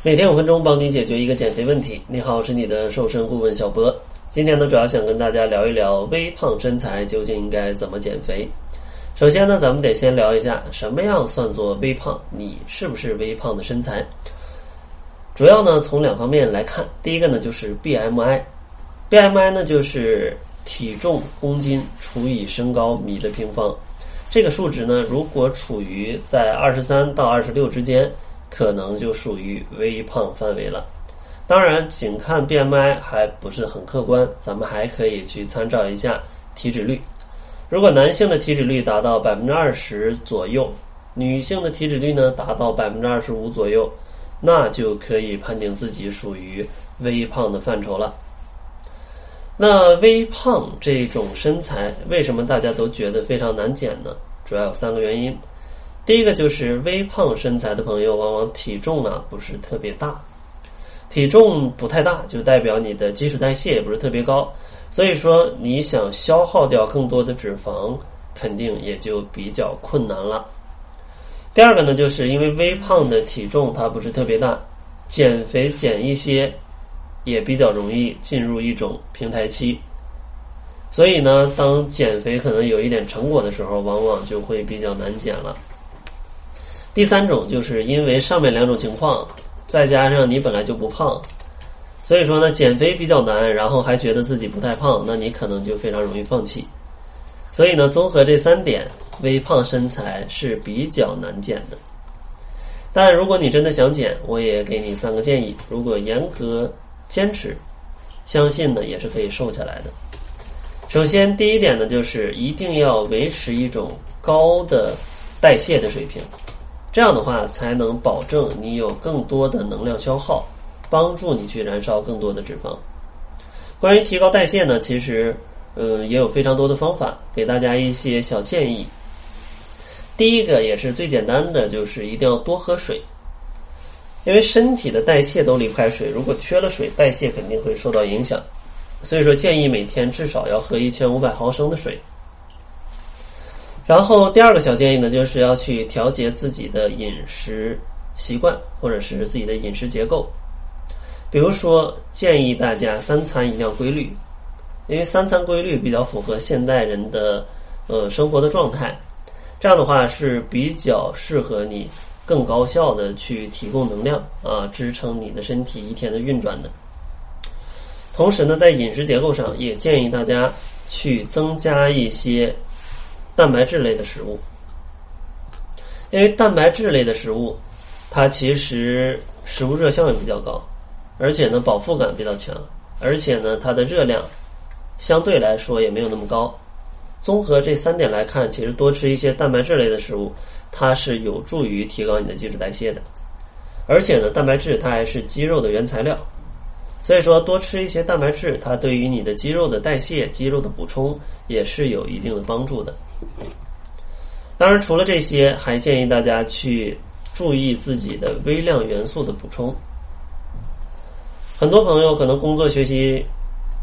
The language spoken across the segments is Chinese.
每天五分钟，帮你解决一个减肥问题。你好，我是你的瘦身顾问小博。今天呢，主要想跟大家聊一聊微胖身材究竟应该怎么减肥。首先呢，咱们得先聊一下什么样算作微胖，你是不是微胖的身材？主要呢从两方面来看，第一个呢就是 BMI，BMI 呢就是体重公斤除以身高米的平方。这个数值呢，如果处于在二十三到二十六之间。可能就属于微胖范围了。当然，仅看 BMI 还不是很客观，咱们还可以去参照一下体脂率。如果男性的体脂率达到百分之二十左右，女性的体脂率呢达到百分之二十五左右，那就可以判定自己属于微胖的范畴了。那微胖这种身材，为什么大家都觉得非常难减呢？主要有三个原因。第一个就是微胖身材的朋友，往往体重呢不是特别大，体重不太大，就代表你的基础代谢也不是特别高，所以说你想消耗掉更多的脂肪，肯定也就比较困难了。第二个呢，就是因为微胖的体重它不是特别大，减肥减一些也比较容易进入一种平台期，所以呢，当减肥可能有一点成果的时候，往往就会比较难减了。第三种就是因为上面两种情况，再加上你本来就不胖，所以说呢减肥比较难，然后还觉得自己不太胖，那你可能就非常容易放弃。所以呢，综合这三点，微胖身材是比较难减的。但如果你真的想减，我也给你三个建议，如果严格坚持，相信呢也是可以瘦下来的。首先，第一点呢，就是一定要维持一种高的代谢的水平。这样的话，才能保证你有更多的能量消耗，帮助你去燃烧更多的脂肪。关于提高代谢呢，其实，嗯，也有非常多的方法，给大家一些小建议。第一个也是最简单的，就是一定要多喝水，因为身体的代谢都离不开水，如果缺了水，代谢肯定会受到影响。所以说，建议每天至少要喝一千五百毫升的水。然后第二个小建议呢，就是要去调节自己的饮食习惯，或者是自己的饮食结构。比如说，建议大家三餐一定要规律，因为三餐规律比较符合现代人的呃生活的状态。这样的话是比较适合你更高效的去提供能量啊，支撑你的身体一天的运转的。同时呢，在饮食结构上也建议大家去增加一些。蛋白质类的食物，因为蛋白质类的食物，它其实食物热效应比较高，而且呢饱腹感比较强，而且呢它的热量相对来说也没有那么高。综合这三点来看，其实多吃一些蛋白质类的食物，它是有助于提高你的基础代谢的。而且呢，蛋白质它还是肌肉的原材料，所以说多吃一些蛋白质，它对于你的肌肉的代谢、肌肉的补充也是有一定的帮助的。当然，除了这些，还建议大家去注意自己的微量元素的补充。很多朋友可能工作学习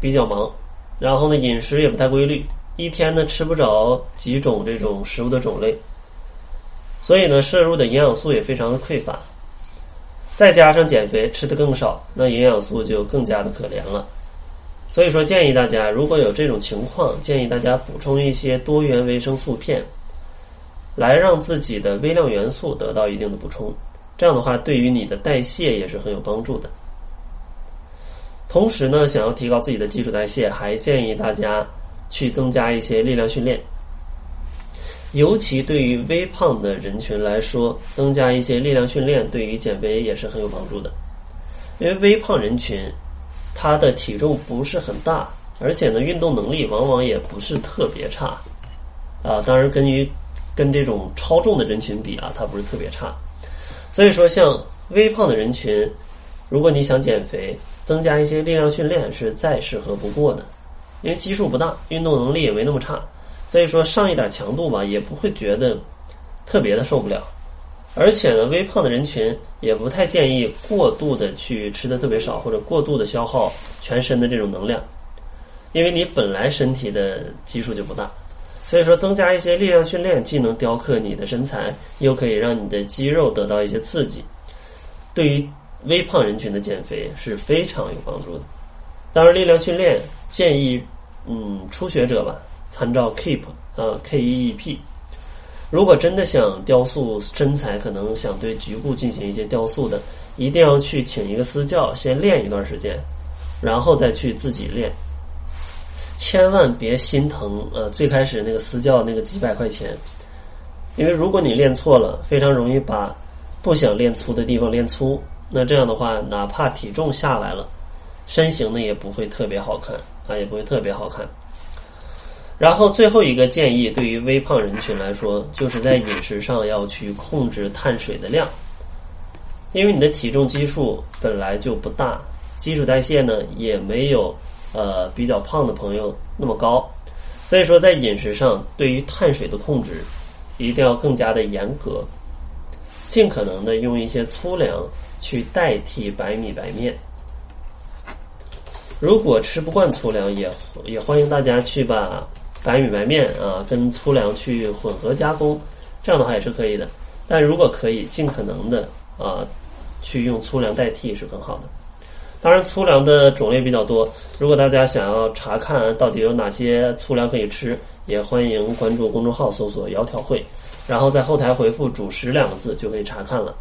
比较忙，然后呢饮食也不太规律，一天呢吃不着几种这种食物的种类，所以呢摄入的营养素也非常的匮乏。再加上减肥吃的更少，那营养素就更加的可怜了。所以说，建议大家如果有这种情况，建议大家补充一些多元维生素片，来让自己的微量元素得到一定的补充。这样的话，对于你的代谢也是很有帮助的。同时呢，想要提高自己的基础代谢，还建议大家去增加一些力量训练。尤其对于微胖的人群来说，增加一些力量训练对于减肥也是很有帮助的。因为微胖人群。他的体重不是很大，而且呢，运动能力往往也不是特别差，啊，当然跟于跟这种超重的人群比啊，它不是特别差。所以说，像微胖的人群，如果你想减肥，增加一些力量训练是再适合不过的，因为基数不大，运动能力也没那么差，所以说上一点强度吧，也不会觉得特别的受不了。而且呢，微胖的人群也不太建议过度的去吃的特别少，或者过度的消耗全身的这种能量，因为你本来身体的基数就不大，所以说增加一些力量训练，既能雕刻你的身材，又可以让你的肌肉得到一些刺激，对于微胖人群的减肥是非常有帮助的。当然，力量训练建议，嗯，初学者吧，参照 Keep 啊 K E E P。如果真的想雕塑身材，可能想对局部进行一些雕塑的，一定要去请一个私教先练一段时间，然后再去自己练。千万别心疼，呃，最开始那个私教那个几百块钱，因为如果你练错了，非常容易把不想练粗的地方练粗。那这样的话，哪怕体重下来了，身形呢也不会特别好看啊，也不会特别好看。然后最后一个建议，对于微胖人群来说，就是在饮食上要去控制碳水的量，因为你的体重基数本来就不大，基础代谢呢也没有呃比较胖的朋友那么高，所以说在饮食上对于碳水的控制一定要更加的严格，尽可能的用一些粗粮去代替白米白面。如果吃不惯粗粮，也也欢迎大家去把。白米白面啊，跟粗粮去混合加工，这样的话也是可以的。但如果可以，尽可能的啊，去用粗粮代替是更好的。当然，粗粮的种类比较多。如果大家想要查看到底有哪些粗粮可以吃，也欢迎关注公众号搜索“窈窕会”，然后在后台回复“主食”两个字就可以查看了。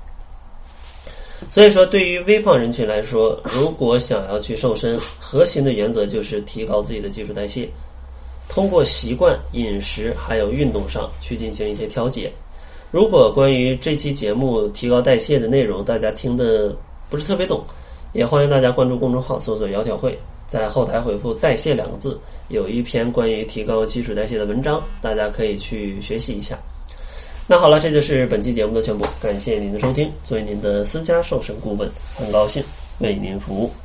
所以说，对于微胖人群来说，如果想要去瘦身，核心的原则就是提高自己的基础代谢。通过习惯、饮食还有运动上去进行一些调节。如果关于这期节目提高代谢的内容，大家听的不是特别懂，也欢迎大家关注公众号，搜索“窈窕会”，在后台回复“代谢”两个字，有一篇关于提高基础代谢的文章，大家可以去学习一下。那好了，这就是本期节目的全部，感谢您的收听。作为您的私家瘦身顾问，很高兴为您服务。